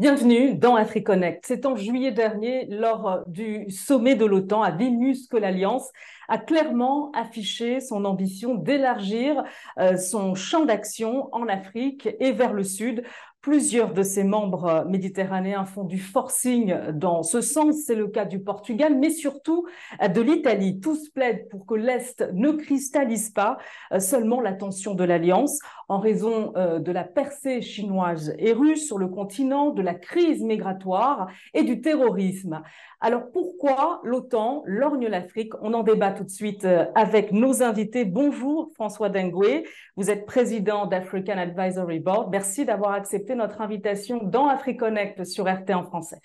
Bienvenue dans AfriConnect. C'est en juillet dernier, lors du sommet de l'OTAN à Vilnius, que l'Alliance a clairement affiché son ambition d'élargir euh, son champ d'action en Afrique et vers le Sud Plusieurs de ses membres méditerranéens font du forcing dans ce sens. C'est le cas du Portugal, mais surtout de l'Italie. Tous plaident pour que l'Est ne cristallise pas euh, seulement l'attention de l'Alliance en raison euh, de la percée chinoise et russe sur le continent, de la crise migratoire et du terrorisme. Alors pourquoi l'OTAN lorgne l'Afrique? On en débat tout de suite euh, avec nos invités. Bonjour François Dengue, vous êtes président d'African Advisory Board. Merci d'avoir accepté notre invitation dans AfriConnect sur RT en français.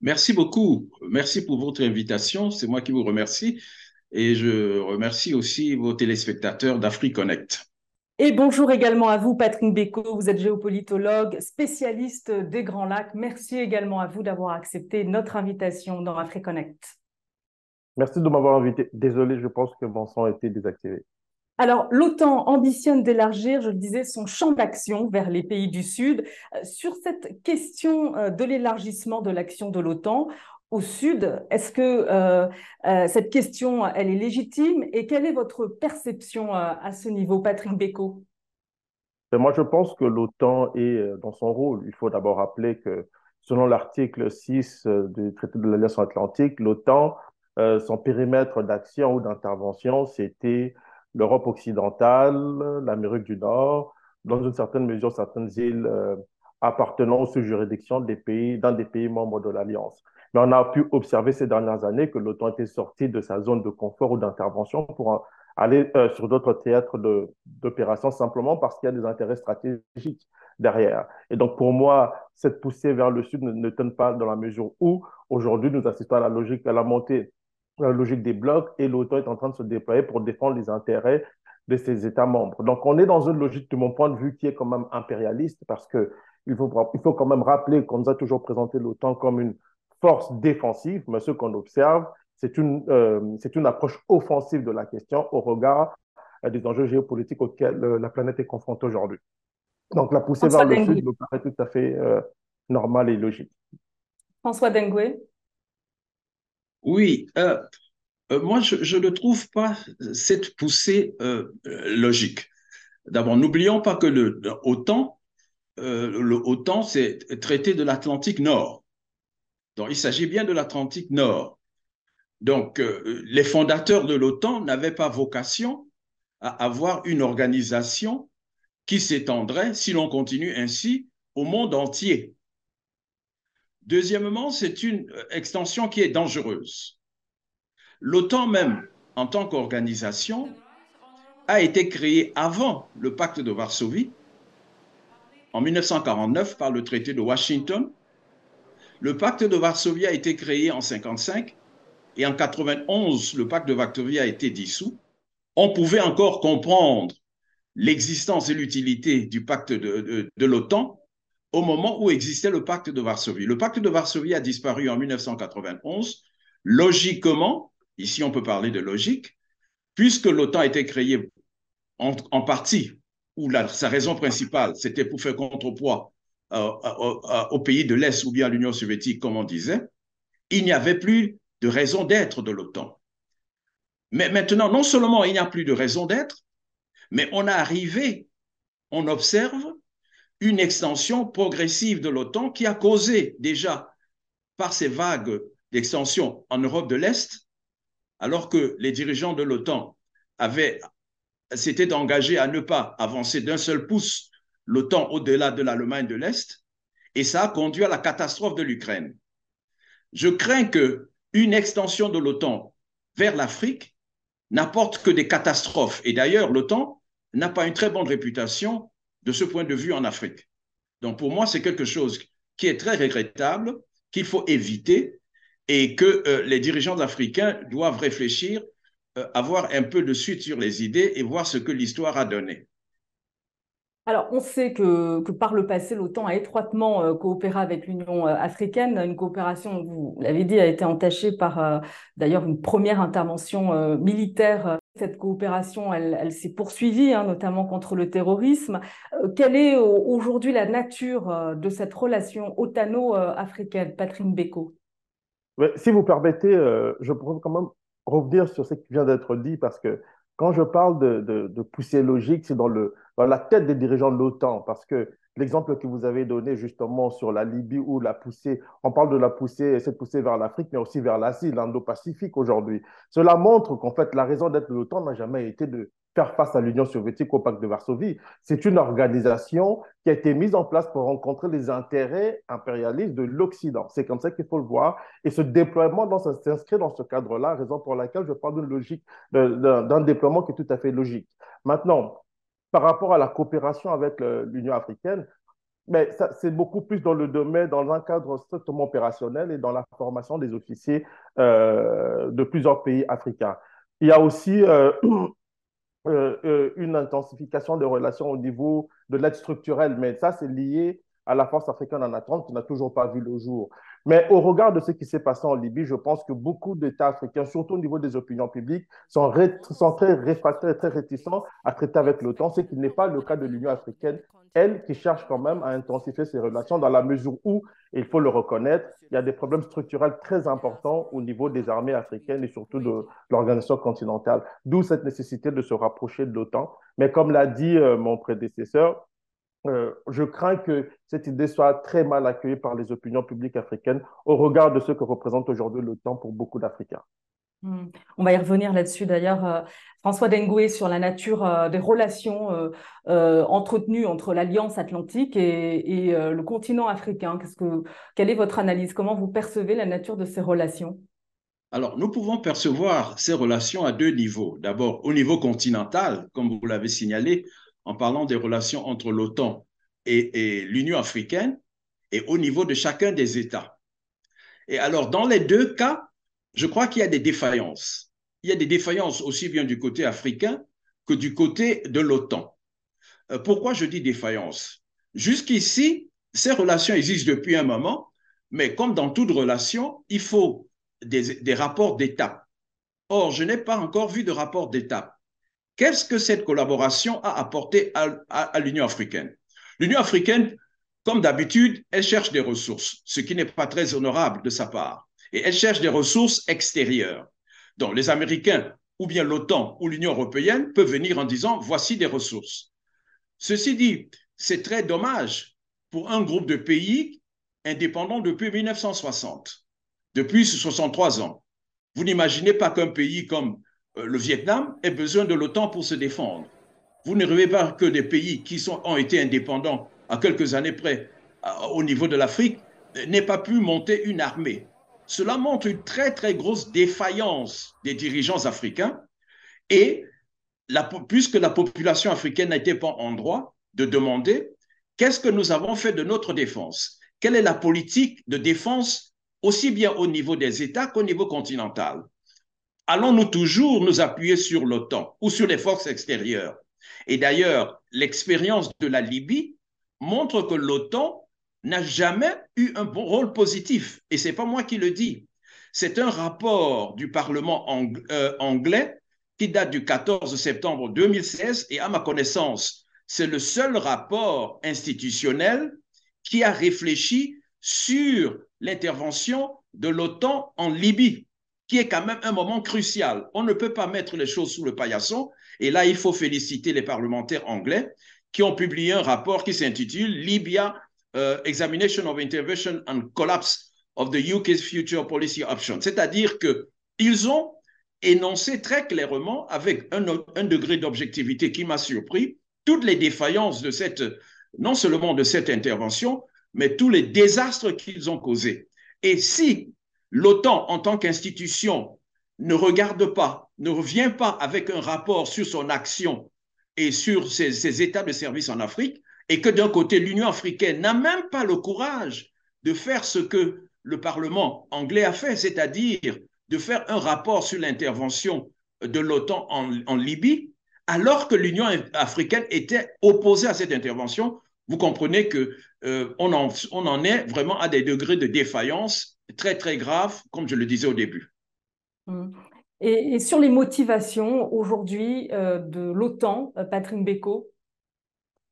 Merci beaucoup. Merci pour votre invitation. C'est moi qui vous remercie. Et je remercie aussi vos téléspectateurs d'AfriConnect. Et bonjour également à vous, Patrick Beko. Vous êtes géopolitologue, spécialiste des Grands Lacs. Merci également à vous d'avoir accepté notre invitation dans AfriConnect. Merci de m'avoir invité. Désolé, je pense que mon son a été désactivé. Alors, l'OTAN ambitionne d'élargir, je le disais, son champ d'action vers les pays du Sud. Euh, sur cette question euh, de l'élargissement de l'action de l'OTAN, au Sud. Est-ce que euh, euh, cette question, elle est légitime et quelle est votre perception euh, à ce niveau, Patrick ben, Moi, je pense que l'OTAN est dans son rôle. Il faut d'abord rappeler que selon l'article 6 du traité de l'Alliance atlantique, l'OTAN, son périmètre d'action ou d'intervention, c'était l'Europe occidentale, l'Amérique du Nord, dans une certaine mesure, certaines îles appartenant sous juridiction des pays, d'un des pays membres de l'Alliance. Mais on a pu observer ces dernières années que l'OTAN était sorti de sa zone de confort ou d'intervention pour aller euh, sur d'autres théâtres d'opération simplement parce qu'il y a des intérêts stratégiques derrière. Et donc, pour moi, cette poussée vers le sud ne, ne pas dans la mesure où, aujourd'hui, nous assistons à la logique, à la montée, à la logique des blocs et l'OTAN est en train de se déployer pour défendre les intérêts de ses États membres. Donc, on est dans une logique, de mon point de vue, qui est quand même impérialiste parce que il faut, il faut quand même rappeler qu'on nous a toujours présenté l'OTAN comme une force défensive, mais ce qu'on observe, c'est une, euh, c'est une approche offensive de la question au regard euh, des enjeux géopolitiques auxquels euh, la planète est confrontée aujourd'hui. Donc la poussée vers le sud me paraît tout à fait normale et logique. François Dengue Oui, moi je, je, ne trouve pas cette poussée logique. D'abord, n'oublions pas que le, OTAN, le OTAN, c'est traité de l'Atlantique Nord. Donc, il s'agit bien de l'Atlantique Nord. Donc, euh, les fondateurs de l'OTAN n'avaient pas vocation à avoir une organisation qui s'étendrait, si l'on continue ainsi, au monde entier. Deuxièmement, c'est une extension qui est dangereuse. L'OTAN même, en tant qu'organisation, a été créée avant le pacte de Varsovie, en 1949 par le traité de Washington, le pacte de Varsovie a été créé en 1955 et en 91, le pacte de Varsovie a été dissous. On pouvait encore comprendre l'existence et l'utilité du pacte de, l'OTAN au moment où existait le pacte de Varsovie. Le pacte de Varsovie a disparu en 1991. Logiquement, ici on peut parler de logique, puisque l'OTAN a été créé en, partie, ou sa raison principale, c'était pour faire contrepoids au pays de l'Est ou bien à l'Union soviétique, comme on disait, il n'y avait plus de raison d'être de l'OTAN. Mais maintenant, non seulement il n'y a plus de raison d'être, mais on a arrivé, on observe une extension progressive de l'OTAN qui a causé déjà par ces vagues d'extension en Europe de l'Est, alors que les dirigeants de l'OTAN avaient s'étaient engagés à ne pas avancer d'un seul pouce l'OTAN au-delà de l'Allemagne de l'Est, et ça a conduit à la catastrophe de l'Ukraine. Je crains que une extension de l'OTAN vers l'Afrique n'apporte que des catastrophes. Et d'ailleurs, l'OTAN n'a pas une très bonne réputation de ce point de vue en Afrique. Donc pour moi, c'est quelque chose qui est très regrettable, qu'il faut éviter et que euh, les dirigeants africains doivent réfléchir, euh, avoir un peu de suite sur les idées et voir ce que l'histoire a donné. Alors, on sait que, par le passé, l'OTAN a étroitement euh, coopéré avec l'Union euh, africaine. Une coopération, vous l'avez dit, a été entachée par euh, d'ailleurs une première intervention militaire cette coopération, elle, s'est poursuivie, hein, notamment contre le terrorisme. Quelle est aujourd'hui la nature de cette relation otano-africaine, Patrick Beko Si vous permettez, je pourrais quand même revenir sur ce qui vient d'être dit, parce que quand je parle de, poussée logique, c'est dans la tête des dirigeants de l'OTAN, parce que l'exemple que vous avez donné justement sur la Libye ou la poussée, on parle de la poussée, cette poussée vers l'Afrique, mais aussi vers l'Asie, l'Indo-Pacifique aujourd'hui. Cela montre qu'en fait, la raison d'être de l'OTAN n'a jamais été de faire face à l'Union soviétique, au pacte de Varsovie. C'est une organisation qui a été mise en place pour rencontrer les intérêts impérialistes de l'Occident. C'est comme ça qu'il faut le voir. Et ce déploiement s'inscrit dans ce cadre-là, raison pour laquelle je parle d'une logique, d'un déploiement qui est tout à fait logique. Maintenant, par rapport à la coopération avec l'Union africaine, mais c'est beaucoup plus dans le domaine, dans un cadre strictement opérationnel et dans la formation des officiers euh, de plusieurs pays africains. Il y a aussi euh, euh, une intensification des relations au niveau de l'aide structurelle, mais ça, c'est lié à la force africaine en attente qui n'a toujours pas vu le jour. Mais au regard de ce qui s'est passé en Libye, je pense que beaucoup d'États africains, surtout au niveau des opinions publiques, sont, très réfractaires très réticents à traiter avec l'OTAN, ce qui n'est pas le cas de l'Union africaine, elle qui cherche quand même à intensifier ses relations dans la mesure où, il faut le reconnaître, il y a des problèmes structurels très importants au niveau des armées africaines et surtout de l'organisation continentale. D'où cette nécessité de se rapprocher de l'OTAN. Mais comme l'a dit euh, mon prédécesseur, euh, je crains que cette idée soit très mal accueillie par les opinions publiques africaines au regard de ce que représente aujourd'hui l'OTAN pour beaucoup d'Africains. Hmm. On va y revenir là-dessus d'ailleurs. Euh, François Dengoué sur la nature euh, des relations entretenues entre l'Alliance atlantique et, le continent africain. que, quelle est votre analyse? Comment vous percevez la nature de ces relations? Alors, nous pouvons percevoir ces relations à deux niveaux. D'abord, au niveau continental, comme vous l'avez signalé, en parlant des relations entre l'OTAN et, l'Union africaine et au niveau de chacun des États. Et alors, dans les deux cas, je crois qu'il y a des défaillances. Il y a des défaillances aussi bien du côté africain que du côté de l'OTAN. Euh, pourquoi je dis défaillance Jusqu'ici, ces relations existent depuis un moment, mais comme dans toute relation, il faut des, rapports d'étape. Or, je n'ai pas encore vu de rapport d'étape. Qu'est-ce que cette collaboration a apporté à, l'Union africaine? L'Union africaine, comme d'habitude, elle cherche des ressources, ce qui n'est pas très honorable de sa part. Et elle cherche des ressources extérieures. Donc les Américains ou bien l'OTAN ou l'Union européenne peuvent venir en disant voici des ressources. Ceci dit, c'est très dommage pour un groupe de pays indépendants depuis 1960, depuis 63 ans. Vous n'imaginez pas qu'un pays comme le Vietnam ait besoin de l'OTAN pour se défendre. Vous ne rêvez pas que des pays qui ont été indépendants à quelques années près au niveau de l'Afrique n'aient pas pu monter une armée. Cela montre une très très grosse défaillance des dirigeants africains et puisque la population africaine été pas en droit de demander qu'est-ce que nous avons fait de notre défense? Quelle est la politique de défense aussi bien au niveau des États qu'au niveau continental? Allons-nous toujours nous appuyer sur l'OTAN ou sur les forces extérieures? Et d'ailleurs, l'expérience de la Libye montre que l'OTAN n'a jamais eu un rôle positif. Et ce n'est pas moi qui le dis. C'est un rapport du Parlement euh, anglais qui date du 14 septembre 2016 et à ma connaissance, c'est le seul rapport institutionnel qui a réfléchi sur l'intervention de l'OTAN en Libye qui est quand même un moment crucial. On ne peut pas mettre les choses sous le paillasson. Et là, il faut féliciter les parlementaires anglais qui ont publié un rapport qui s'intitule Libya euh, Examination of Intervention and Collapse of the UK's Future Policy Options. C'est-à-dire qu'ils ont énoncé très clairement, avec un degré d'objectivité qui m'a surpris, toutes les défaillances de cette, non seulement de cette intervention, mais tous les désastres qu'ils ont causés. Et si l'OTAN en tant qu'institution ne regarde pas, ne revient pas avec un rapport sur son action et sur ses, états de service en Afrique, et que d'un côté, l'Union africaine n'a même pas le courage de faire ce que le Parlement anglais a fait, c'est-à-dire de faire un rapport sur l'intervention de l'OTAN en, Libye, alors que l'Union africaine était opposée à cette intervention, vous comprenez que euh, on, en, on en est vraiment à des degrés de défaillance très, très grave, comme je le disais au début. Mmh. Et, sur les motivations aujourd'hui de l'OTAN, Patrick Beko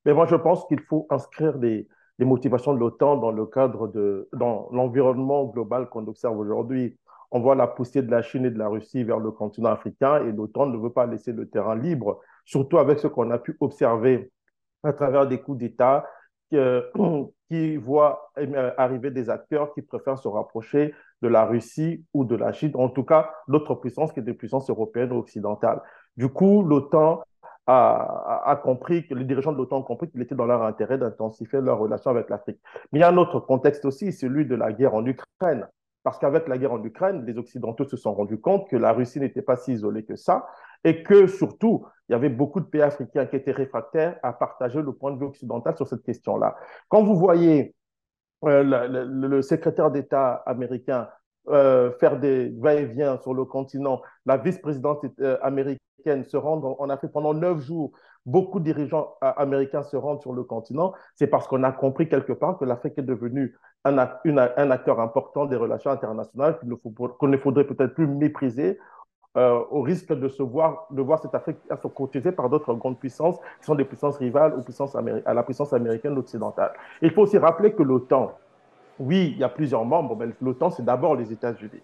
Mais moi, je pense qu'il faut inscrire des, les motivations de l'OTAN dans le cadre de dans l'environnement global qu'on observe aujourd'hui. On voit la poussée de la Chine et de la Russie vers le continent africain et l'OTAN ne veut pas laisser le terrain libre, surtout avec ce qu'on a pu observer à travers des coups d'État qui voient euh, arriver des acteurs qui préfèrent se rapprocher de la Russie ou de la Chine, en tout cas d'autres puissances que des puissances européennes ou occidentales. Du coup, l'OTAN a, compris, que les dirigeants de l'OTAN ont compris qu'il était dans leur intérêt d'intensifier leurs relations avec l'Afrique. Mais il y a un autre contexte aussi, celui de la guerre en Ukraine. Parce qu'avec la guerre en Ukraine, les Occidentaux se sont rendus compte que la Russie n'était pas si isolée que ça et que surtout, il y avait beaucoup de pays africains qui étaient réfractaires à partager le point de vue occidental sur cette question-là. Quand vous voyez euh, le, secrétaire d'État américain euh, faire des va-et-vient sur le continent, la vice-présidente euh, américaine se rendre en Afrique pendant neuf jours, beaucoup de dirigeants américains se rendent sur le continent, c'est parce qu'on a compris quelque part que l'Afrique est devenue un, un, acteur important des relations internationales qu'il ne faudrait peut-être plus mépriser euh, au risque de, se voir, de voir cette Afrique être courtisée par d'autres grandes puissances qui sont des puissances rivales à la puissance américaine occidentale. Il faut aussi rappeler que l'OTAN, oui, il y a plusieurs membres, mais l'OTAN, c'est d'abord les États-Unis.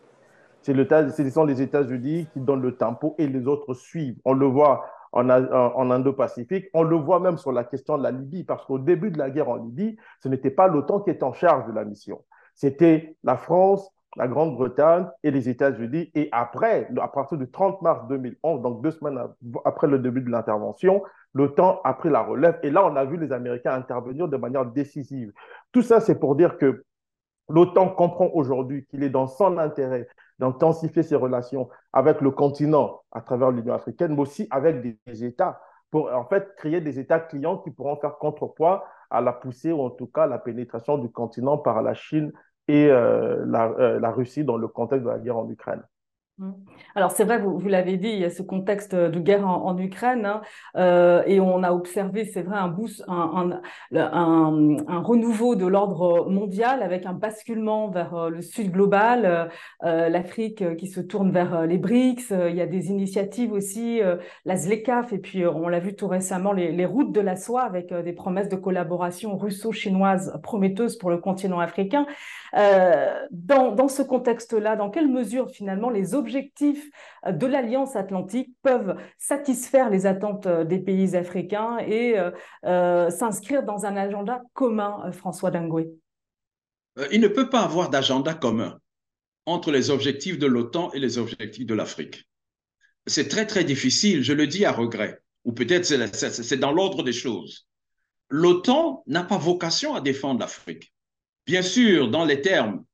Ce sont les États-Unis qui donnent le tempo et les autres suivent. On le voit en, en Indo-Pacifique, on le voit même sur la question de la Libye, parce qu'au début de la guerre en Libye, ce n'était pas l'OTAN qui était en charge de la mission. C'était la France, la Grande-Bretagne et les États-Unis. Et après, à partir du 30 mars 2011, donc deux semaines après le début de l'intervention, l'OTAN a pris la relève. Et là, on a vu les Américains intervenir de manière décisive. Tout ça, c'est pour dire que l'OTAN comprend aujourd'hui qu'il est dans son intérêt d'intensifier ses relations avec le continent à travers l'Union africaine, mais aussi avec des États, pour en fait créer des États clients qui pourront faire contrepoids à la poussée ou en tout cas la pénétration du continent par la Chine et euh, la, euh, la Russie dans le contexte de la guerre en Ukraine. Mmh. Alors c'est vrai, vous, l'avez dit, il y a ce contexte de guerre en, Ukraine hein, euh, et on a observé, c'est vrai, un, un, renouveau de l'ordre mondial avec un basculement vers euh, le sud global, euh, l'Afrique qui se tourne vers les BRICS, il y a des initiatives aussi, la ZLECAF et puis on l'a vu tout récemment, les, routes de la soie avec des promesses de collaboration russo-chinoise prometteuses pour le continent africain. dans, dans ce contexte-là, dans quelle mesure finalement les objectifs euh, de l'Alliance atlantique peuvent satisfaire les attentes euh, des pays africains et euh, s'inscrire dans un agenda commun, François Dangoué Il ne peut pas avoir d'agenda commun entre les objectifs de l'OTAN et les objectifs de l'Afrique. C'est très, très difficile, je le dis à regret, ou peut-être c'est dans l'ordre des choses. L'OTAN n'a pas vocation à défendre l'Afrique. Bien sûr, dans les termes,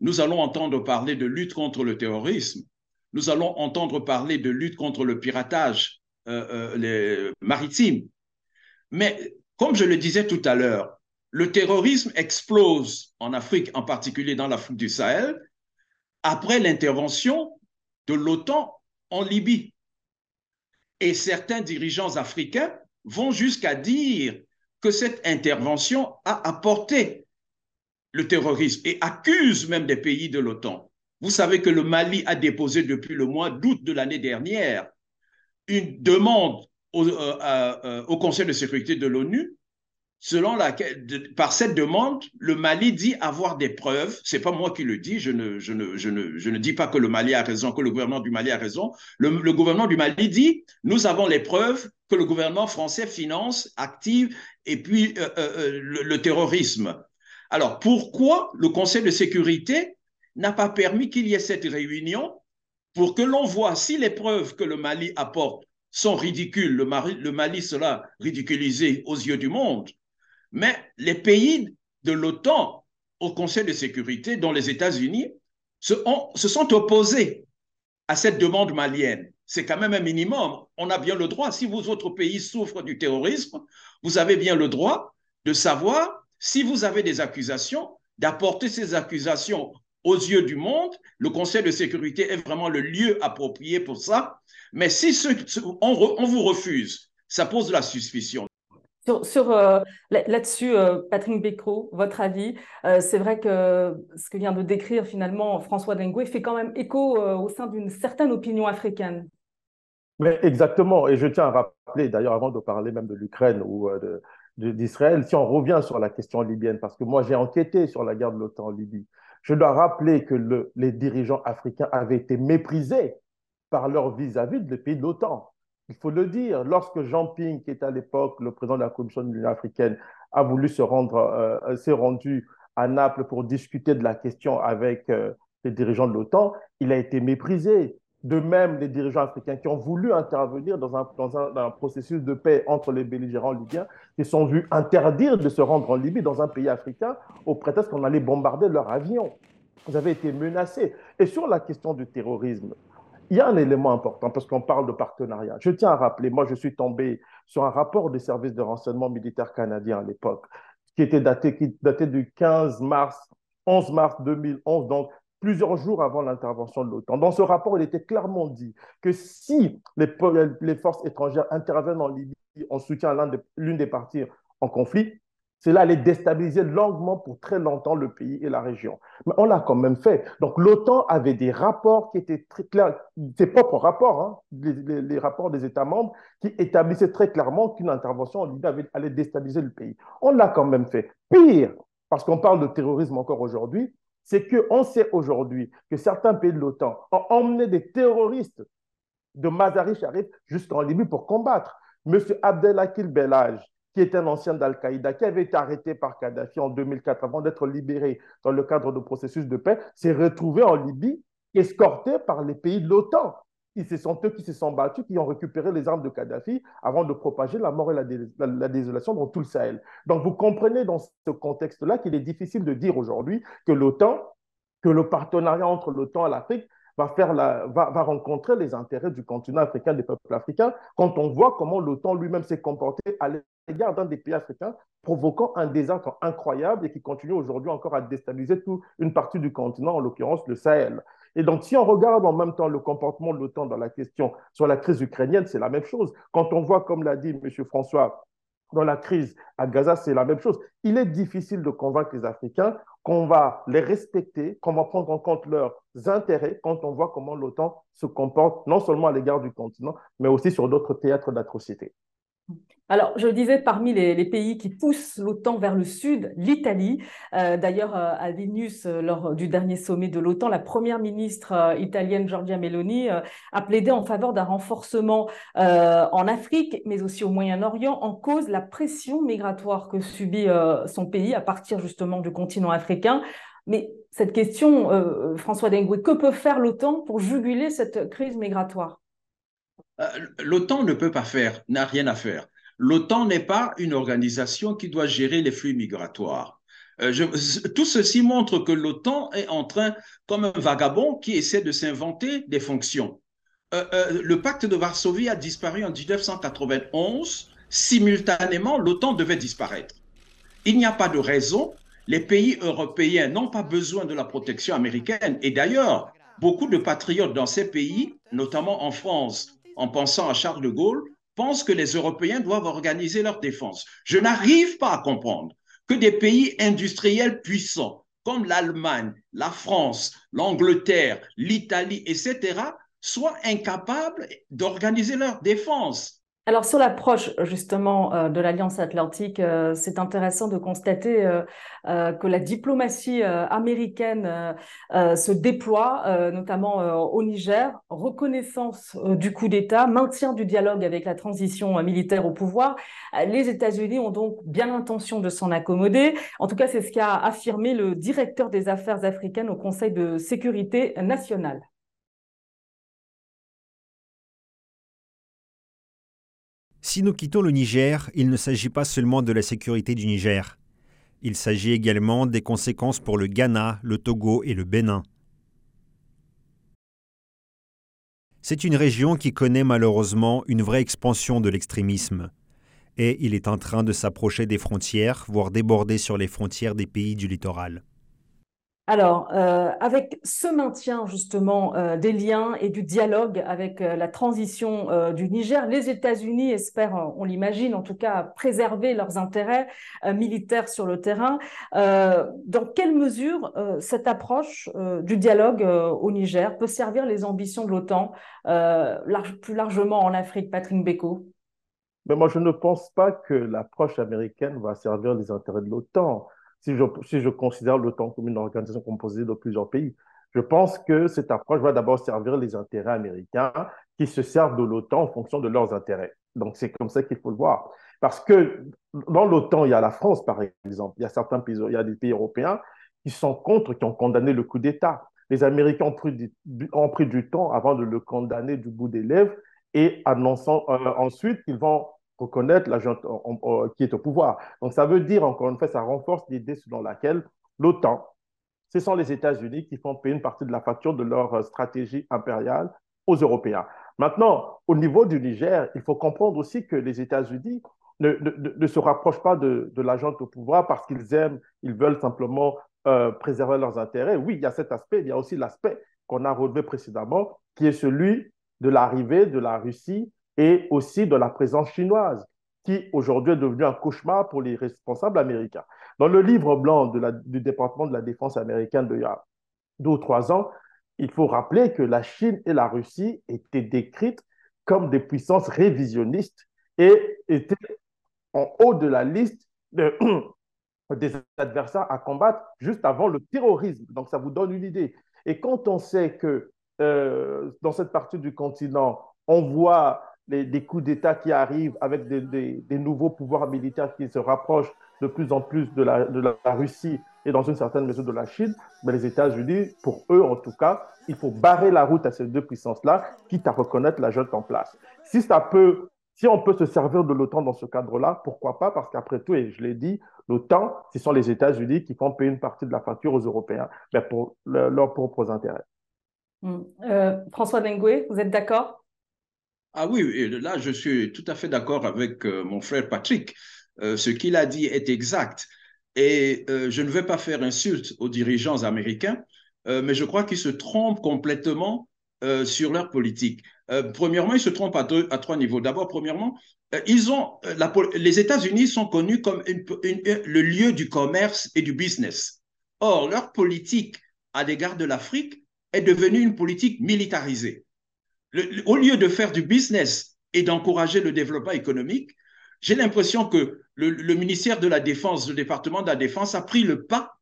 nous allons entendre parler de lutte contre le terrorisme, nous allons entendre parler de lutte contre le piratage euh, euh, maritime. Mais comme je le disais tout à l'heure, le terrorisme explose en Afrique, en particulier dans l'Afrique du Sahel, après l'intervention de l'OTAN en Libye. Et certains dirigeants africains vont jusqu'à dire que cette intervention a apporté le terrorisme et accusent même des pays de l'OTAN. Vous savez que le Mali a déposé depuis le mois d'août de l'année dernière une demande au, euh, euh, Conseil de sécurité de l'ONU selon laquelle, par cette demande, le Mali dit avoir des preuves. C'est pas moi qui le dis. Je ne, je ne, je ne, je ne dis pas que le Mali a raison, que le gouvernement du Mali a raison. Le, gouvernement du Mali dit nous avons les preuves que le gouvernement français finance, active et puis euh, le, terrorisme. Alors pourquoi le Conseil de sécurité n'a pas permis qu'il y ait cette réunion pour que l'on voit si les preuves que le Mali apporte sont ridicules. Le Mali, le Mali sera ridiculisé aux yeux du monde. Mais les pays de l'OTAN au Conseil de sécurité, dont les États-Unis, se, se sont opposés à cette demande malienne. C'est quand même un minimum. On a bien le droit, si vos autres pays souffrent du terrorisme, vous avez bien le droit de savoir si vous avez des accusations, d'apporter ces accusations aux yeux du monde, le Conseil de sécurité est vraiment le lieu approprié pour ça. Mais si ce, on, on, vous refuse, ça pose la suspicion. Sur, euh, là-dessus, euh, Patrick Becro, votre avis, euh, c'est vrai que ce que vient de décrire finalement François Dengue fait quand même écho au sein d'une certaine opinion africaine. Mais exactement, et je tiens à rappeler, d'ailleurs, avant de parler même de l'Ukraine ou d'Israël, si on revient sur la question libyenne, parce que moi j'ai enquêté sur la guerre de l'OTAN en Libye, je dois rappeler que le, les dirigeants africains avaient été méprisés par leur vis-à-vis des pays de l'OTAN. Il faut le dire, lorsque Jean Ping, qui était à l'époque le président de la Commission de l'Union africaine, a voulu se rendre, euh, s'est rendu à Naples pour discuter de la question avec euh, les dirigeants de l'OTAN, il a été méprisé. De même, les dirigeants africains qui ont voulu intervenir dans un, dans un, processus de paix entre les belligérants libyens, qui sont vus interdire de se rendre en Libye, dans un pays africain, au prétexte qu'on allait bombarder leurs avions. Vous avez été menacés. Et sur la question du terrorisme, il y a un élément important parce qu'on parle de partenariat. Je tiens à rappeler, moi je suis tombé sur un rapport des services de renseignement militaire canadien à l'époque, qui était daté, qui du 15 mars, 11 mars 2011, donc plusieurs jours avant l'intervention de l'OTAN. Dans ce rapport, il était clairement dit que si les, les forces étrangères interviennent en Libye en soutien à l'une des parties en conflit, cela allait déstabiliser longuement pour très longtemps le pays et la région. Mais on l'a quand même fait. Donc l'OTAN avait des rapports qui étaient très clairs, ses propres rapports, hein, les, rapports des États membres, qui établissaient très clairement qu'une intervention en Libye allait déstabiliser le pays. On l'a quand même fait. Pire, parce qu'on parle de terrorisme encore aujourd'hui, c'est qu'on sait aujourd'hui que certains pays de l'OTAN ont emmené des terroristes de Mazari Sharif jusqu'en Libye pour combattre. Monsieur Abdelakil Belage, qui était un ancien d'Al-Qaïda, qui avait été arrêté par Kadhafi en 2004 avant d'être libéré dans le cadre de processus de paix, s'est retrouvé en Libye, escorté par les pays de l'OTAN. Ce sont eux qui se sont battus, qui ont récupéré les armes de Kadhafi avant de propager la mort et la, désolation dans tout le Sahel. Donc vous comprenez dans ce contexte-là qu'il est difficile de dire aujourd'hui que l'OTAN, que le partenariat entre l'OTAN et l'Afrique va, va, va, rencontrer les intérêts du continent africain, des peuples africains, quand on voit comment l'OTAN lui-même s'est comporté à l'égard d'un des pays africains, provoquant un désastre incroyable et qui continue aujourd'hui encore à déstabiliser toute une partie du continent, en l'occurrence le Sahel. Et donc, si on regarde en même temps le comportement de l'OTAN dans la question sur la crise ukrainienne, c'est la même chose. Quand on voit, comme l'a dit M. François, dans la crise à Gaza, c'est la même chose. Il est difficile de convaincre les Africains qu'on va les respecter, qu'on va prendre en compte leurs intérêts quand on voit comment l'OTAN se comporte, non seulement à l'égard du continent, mais aussi sur d'autres théâtres d'atrocités. Alors, je le disais, parmi les, pays qui poussent l'OTAN vers le sud, l'Italie. Euh, d'ailleurs, euh, à Vilnius, euh, lors du dernier sommet de l'OTAN, la première ministre italienne Giorgia Meloni a plaidé en faveur d'un renforcement en Afrique, mais aussi au Moyen-Orient, en cause la pression migratoire que subit son pays à partir justement du continent africain. Mais cette question, François Dengue, que peut faire l'OTAN pour juguler cette crise migratoire? L'OTAN ne peut pas faire, n'a rien à faire. L'OTAN n'est pas une organisation qui doit gérer les flux migratoires. Euh, tout ceci montre que l'OTAN est en train, comme un vagabond qui essaie de s'inventer des fonctions. Euh, euh, le pacte de Varsovie a disparu en 1991. Simultanément, l'OTAN devait disparaître. Il n'y a pas de raison. Les pays européens n'ont pas besoin de la protection américaine. Et d'ailleurs, beaucoup de patriotes dans ces pays, notamment en France, en pensant à Charles de Gaulle, pensent que les Européens doivent organiser leur défense. Je n'arrive pas à comprendre que des pays industriels puissants comme l'Allemagne, la France, l'Angleterre, l'Italie, etc., soient incapables d'organiser leur défense. Alors sur l'approche justement euh, de l'Alliance atlantique, euh, c'est intéressant de constater euh, que la diplomatie américaine se déploie, notamment au Niger, reconnaissance du coup d'État, maintien du dialogue avec la transition militaire au pouvoir. Les États-Unis ont donc bien l'intention de s'en accommoder. En tout cas, c'est ce qu'a affirmé le directeur des affaires africaines au Conseil de sécurité nationale. Si nous quittons le Niger, il ne s'agit pas seulement de la sécurité du Niger. Il s'agit également des conséquences pour le Ghana, le Togo et le Bénin. C'est une région qui connaît malheureusement une vraie expansion de l'extrémisme. Et il est en train de s'approcher des frontières, voire déborder sur les frontières des pays du littoral. Alors, euh, avec ce maintien justement euh, des liens et du dialogue avec euh, la transition du Niger, les États-Unis espèrent, on l'imagine en tout cas, préserver leurs intérêts militaires sur le terrain. dans quelle mesure cette approche du dialogue au Niger peut servir les ambitions de l'OTAN plus largement en Afrique, Patrick Beko Mais moi, je ne pense pas que l'approche américaine va servir les intérêts de l'OTAN si je, si je considère l'OTAN comme une organisation composée de plusieurs pays. Je pense que cette approche va d'abord servir les intérêts américains qui se servent de l'OTAN en fonction de leurs intérêts. Donc, c'est comme ça qu'il faut le voir. Parce que dans l'OTAN, il y a la France, par exemple. Il y a certains pays, il y a des pays européens qui sont contre, qui ont condamné le coup d'État. Les Américains ont pris, du, ont pris du temps avant de le condamner du bout des lèvres et annonçant euh, ensuite qu'ils vont reconnaître l'agent qui est au pouvoir. Donc ça veut dire, encore une fois, ça renforce l'idée selon laquelle l'OTAN, ce sont les États-Unis qui font payer une partie de la facture de leur euh, stratégie impériale aux Européens. Maintenant, au niveau du Niger, il faut comprendre aussi que les États-Unis ne, se rapprochent pas de, de l'agent au pouvoir parce qu'ils aiment, ils veulent simplement euh, préserver leurs intérêts. Oui, il y a cet aspect, il y a aussi l'aspect qu'on a relevé précédemment, qui est celui de l'arrivée de la Russie et aussi de la présence chinoise, qui aujourd'hui est devenue un cauchemar pour les responsables américains. Dans le livre blanc du département de la défense américaine d'il y a deux ou trois ans, il faut rappeler que la Chine et la Russie étaient décrites comme des puissances révisionnistes et étaient en haut de la liste de, des adversaires à combattre juste avant le terrorisme. Donc ça vous donne une idée. Et quand on sait que euh, dans cette partie du continent, on voit des coups d'État qui arrivent avec des, nouveaux pouvoirs militaires qui se rapprochent de plus en plus de la, de la Russie et dans une certaine mesure de la Chine, mais les États-Unis, pour eux en tout cas, il faut barrer la route à ces deux puissances-là, quitte à reconnaître la junte en place. Si ça peut, si on peut se servir de l'OTAN dans ce cadre-là, pourquoi pas? Parce qu'après tout, et je l'ai dit, l'OTAN, ce sont les États-Unis qui font payer une partie de la facture aux Européens, mais pour leurs propres intérêts. Hum. Euh, François Dengue, vous êtes d'accord? Ah oui, là, je suis tout à fait d'accord avec euh, mon frère Patrick. Euh, ce qu'il a dit est exact. Et euh, je ne vais pas faire insulte aux dirigeants américains, mais je crois qu'ils se trompent complètement sur leur politique. premièrement, ils se trompent à, à trois niveaux. D'abord, premièrement, ils ont, les États-Unis sont connus comme le lieu du commerce et du business. Or, leur politique à l'égard de l'Afrique est devenue une politique militarisée au lieu de faire du business et d'encourager le développement économique, j'ai l'impression que le, ministère de la Défense, le département de la Défense a pris le pas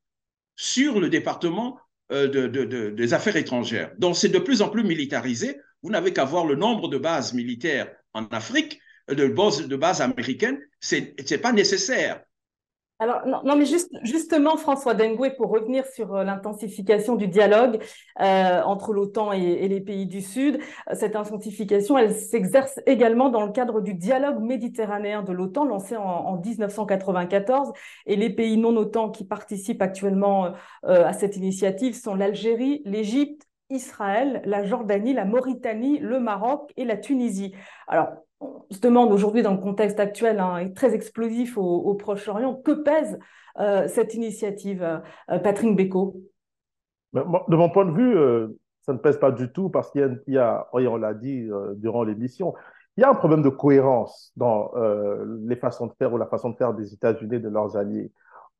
sur le département euh, de, des Affaires étrangères. Donc c'est de plus en plus militarisé. Vous n'avez qu'à voir le nombre de bases militaires en Afrique, de bases, de bases américaines. Ce n'est pas nécessaire. Alors, non, mais juste, justement, François Dengue, pour revenir sur euh, l'intensification du dialogue euh, entre l'OTAN et, les pays du Sud, euh, cette intensification, elle s'exerce également dans le cadre du dialogue méditerranéen de l'OTAN lancé en, 1994. Et les pays non OTAN qui participent actuellement à cette initiative sont l'Algérie, l'Égypte, Israël, la Jordanie, la Mauritanie, le Maroc et la Tunisie. Alors, on se demande aujourd'hui, dans le contexte actuel hein, très explosif au, Proche-Orient, que pèse euh, cette initiative, euh, Patrick Beko De mon point de vue, euh, ça ne pèse pas du tout parce qu'il y, a, on l'a dit durant l'émission, il y a un problème de cohérence dans les façons de faire ou la façon de faire des États-Unis et de leurs alliés.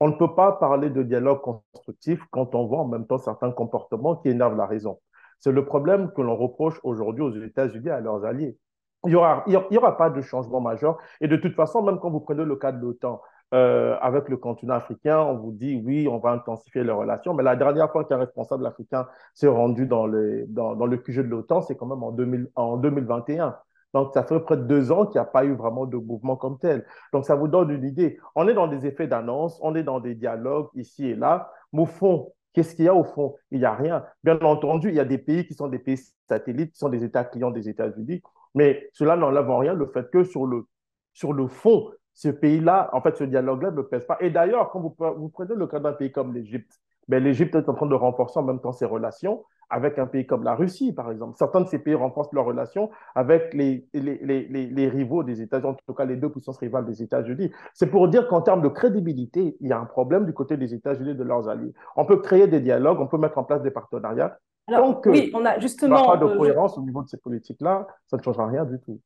On ne peut pas parler de dialogue constructif quand on voit en même temps certains comportements qui énervent la raison. C'est le problème que l'on reproche aujourd'hui aux États-Unis à leurs alliés il n'y aura, aura pas de changement majeur. Et de toute façon, même quand vous prenez le cas de l'OTAN, euh, avec le continent africain, on vous dit oui, on va intensifier les relations. Mais la dernière fois qu'un responsable africain s'est rendu dans le, dans, dans le QG de l'OTAN, c'est quand même en, 2000, en 2021. Donc, ça fait près de deux ans qu'il n'y a pas eu vraiment de mouvement comme tel. Donc, ça vous donne une idée. On est dans des effets d'annonce, on est dans des dialogues ici et là. Mais au fond, qu'est-ce qu'il y a au fond? Il n'y a rien. Bien entendu, il y a des pays qui sont des pays satellites, qui sont des États clients des États-Unis, mais cela n'enlève en rien le fait que sur le, sur le fond, ce pays-là, en fait, ce dialogue-là ne pèse pas. Et d'ailleurs, quand vous, prenez le cas d'un pays comme l'Égypte, ben, l'Égypte est en train de renforcer en même temps ses relations avec un pays comme la Russie, par exemple. Certains de ces pays renforcent leurs relations avec les, les, les, les rivaux des États-Unis, en tout cas les deux puissances rivales des États-Unis. C'est pour dire qu'en termes de crédibilité, il y a un problème du côté des États-Unis et de leurs alliés. On peut créer des dialogues, on peut mettre en place des partenariats. Alors, Tant que oui, on a justement. pas de euh, cohérence au niveau de ces politiques-là, ça ne changera rien du tout.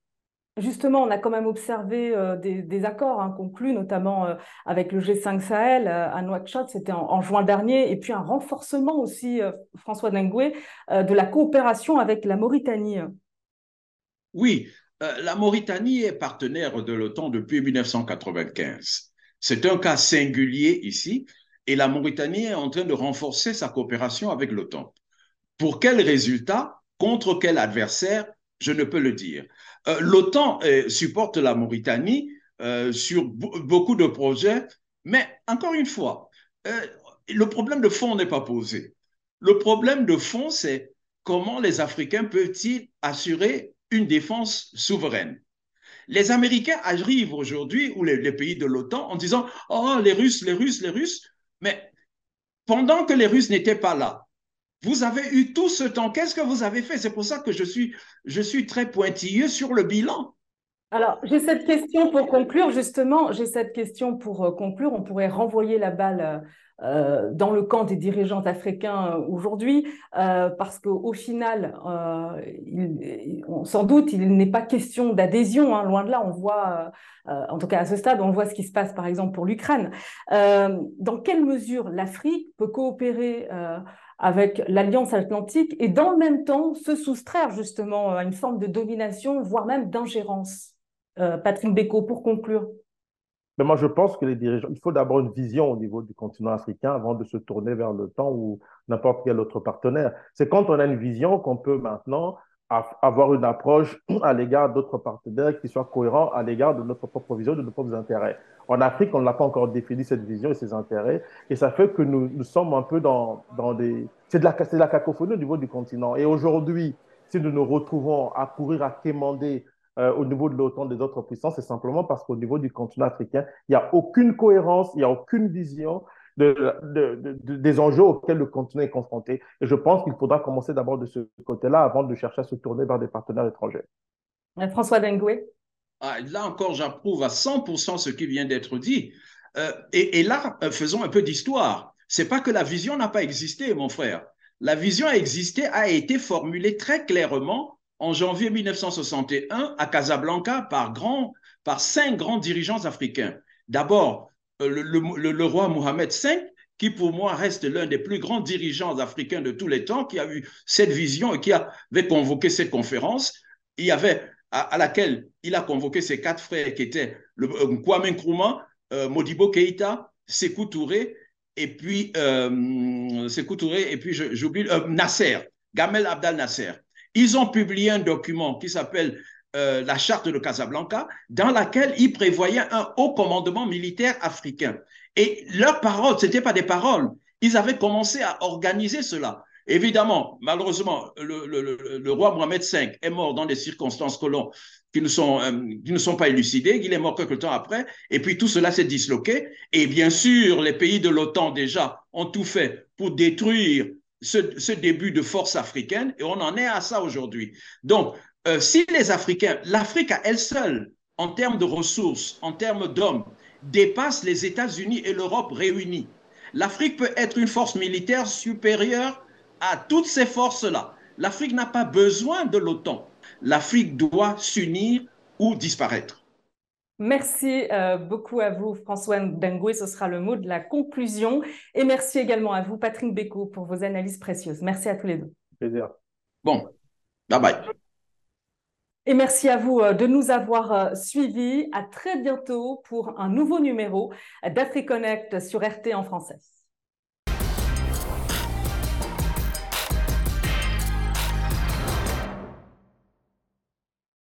Justement, on a quand même observé euh, des, accords hein, conclus, notamment euh, avec le G5 Sahel euh, à Nouakchott, c'était en, juin dernier, et puis un renforcement aussi, François Dengue, de la coopération avec la Mauritanie. Oui, la Mauritanie est partenaire de l'OTAN depuis 1995. C'est un cas singulier ici, et la Mauritanie est en train de renforcer sa coopération avec l'OTAN. Pour quel résultat? Contre quel adversaire? Je ne peux le dire. Euh, L'OTAN euh, supporte la Mauritanie euh, sur beaucoup de projets, mais encore une fois, le problème de fond n'est pas posé. Le problème de fond, c'est comment les Africains peuvent-ils assurer une défense souveraine? Les Américains arrivent aujourd'hui, ou les, pays de l'OTAN, en disant Oh, les Russes, les Russes, les Russes. Mais pendant que les Russes n'étaient pas là, vous avez eu tout ce temps. Qu'est-ce que vous avez fait? C'est pour ça que je suis, je suis très pointilleux sur le bilan. Alors, j'ai cette question pour conclure, justement, j'ai cette question pour euh, conclure. On pourrait renvoyer la balle euh, dans le camp des dirigeants africains euh, aujourd'hui, parce qu'au final, sans doute, il n'est pas question d'adhésion, hein. loin de là, on voit, en tout cas à ce stade, on voit ce qui se passe par exemple pour l'Ukraine. dans quelle mesure l'Afrique peut coopérer avec l'Alliance atlantique et dans le même temps se soustraire justement à une forme de domination, voire même d'ingérence. Euh, Patrick Beko, pour conclure. Mais moi, je pense que les dirigeants, il faut d'abord une vision au niveau du continent africain avant de se tourner vers temps ou n'importe quel autre partenaire. C'est quand on a une vision qu'on peut maintenant avoir une approche à l'égard d'autres partenaires qui soit cohérent à l'égard de notre propre vision, de nos propres intérêts. En Afrique, on n'a pas encore défini cette vision et ses intérêts, et ça fait que nous, nous sommes un peu dans, dans des... C'est de, la, de la cacophonie au niveau du continent. Et aujourd'hui, si nous nous retrouvons à courir, à quémander euh, au niveau de l'OTAN des autres puissances, c'est simplement parce qu'au niveau du continent africain, il n'y a aucune cohérence, il n'y a aucune vision de, de, de, des enjeux auxquels le continent est confronté. Et je pense qu'il faudra commencer d'abord de ce côté-là avant de chercher à se tourner vers des partenaires étrangers. Euh, François Dengue ah, là encore, j'approuve à 100% ce qui vient d'être dit. Euh, et, et, là, euh, faisons un peu d'histoire. C'est pas que la vision n'a pas existé, mon frère. La vision a existé, a été formulée très clairement en janvier 1961 à Casablanca par, grand, par cinq grands dirigeants africains. D'abord, le, le, roi Mohamed V, qui pour moi reste l'un des plus grands dirigeants africains de tous les temps, qui a eu cette vision et qui avait convoqué cette conférence. Il y avait à, laquelle il a convoqué ses quatre frères qui étaient le, euh, Kwame Nkrumah, euh, Modibo Keïta, Sekou Touré, et puis euh, Touré, et puis j'oublie euh, Nasser, Gamel Abdel Nasser. Ils ont publié un document qui s'appelle euh, la charte de Casablanca, dans laquelle ils prévoyaient un haut commandement militaire africain. Et leurs paroles, ce n'étaient pas des paroles. Ils avaient commencé à organiser cela. Évidemment, malheureusement, le, roi Mohamed V est mort dans des circonstances qui ne sont, euh, qui ne sont pas élucidées. Il est mort quelque temps après. Et puis tout cela s'est disloqué. Et bien sûr, les pays de l'OTAN déjà ont tout fait pour détruire ce, ce, début de force africaine. Et on en est à ça aujourd'hui. Donc, euh, si les Africains, l'Afrique à elle seule, en termes de ressources, en termes d'hommes, dépasse les États-Unis et l'Europe réunis, l'Afrique peut être une force militaire supérieure à toutes ces forces-là. L'Afrique n'a pas besoin de l'OTAN. L'Afrique doit s'unir ou disparaître. Merci euh, beaucoup à vous, François Dengoué. Ce sera le mot de la conclusion. Et merci également à vous, Patrick Beko, pour vos analyses précieuses. Merci à tous les deux. Plaisir. Bon, bye bye. Et merci à vous euh, de nous avoir euh, suivis. À très bientôt pour un nouveau numéro d'AfriConnect sur RT en français.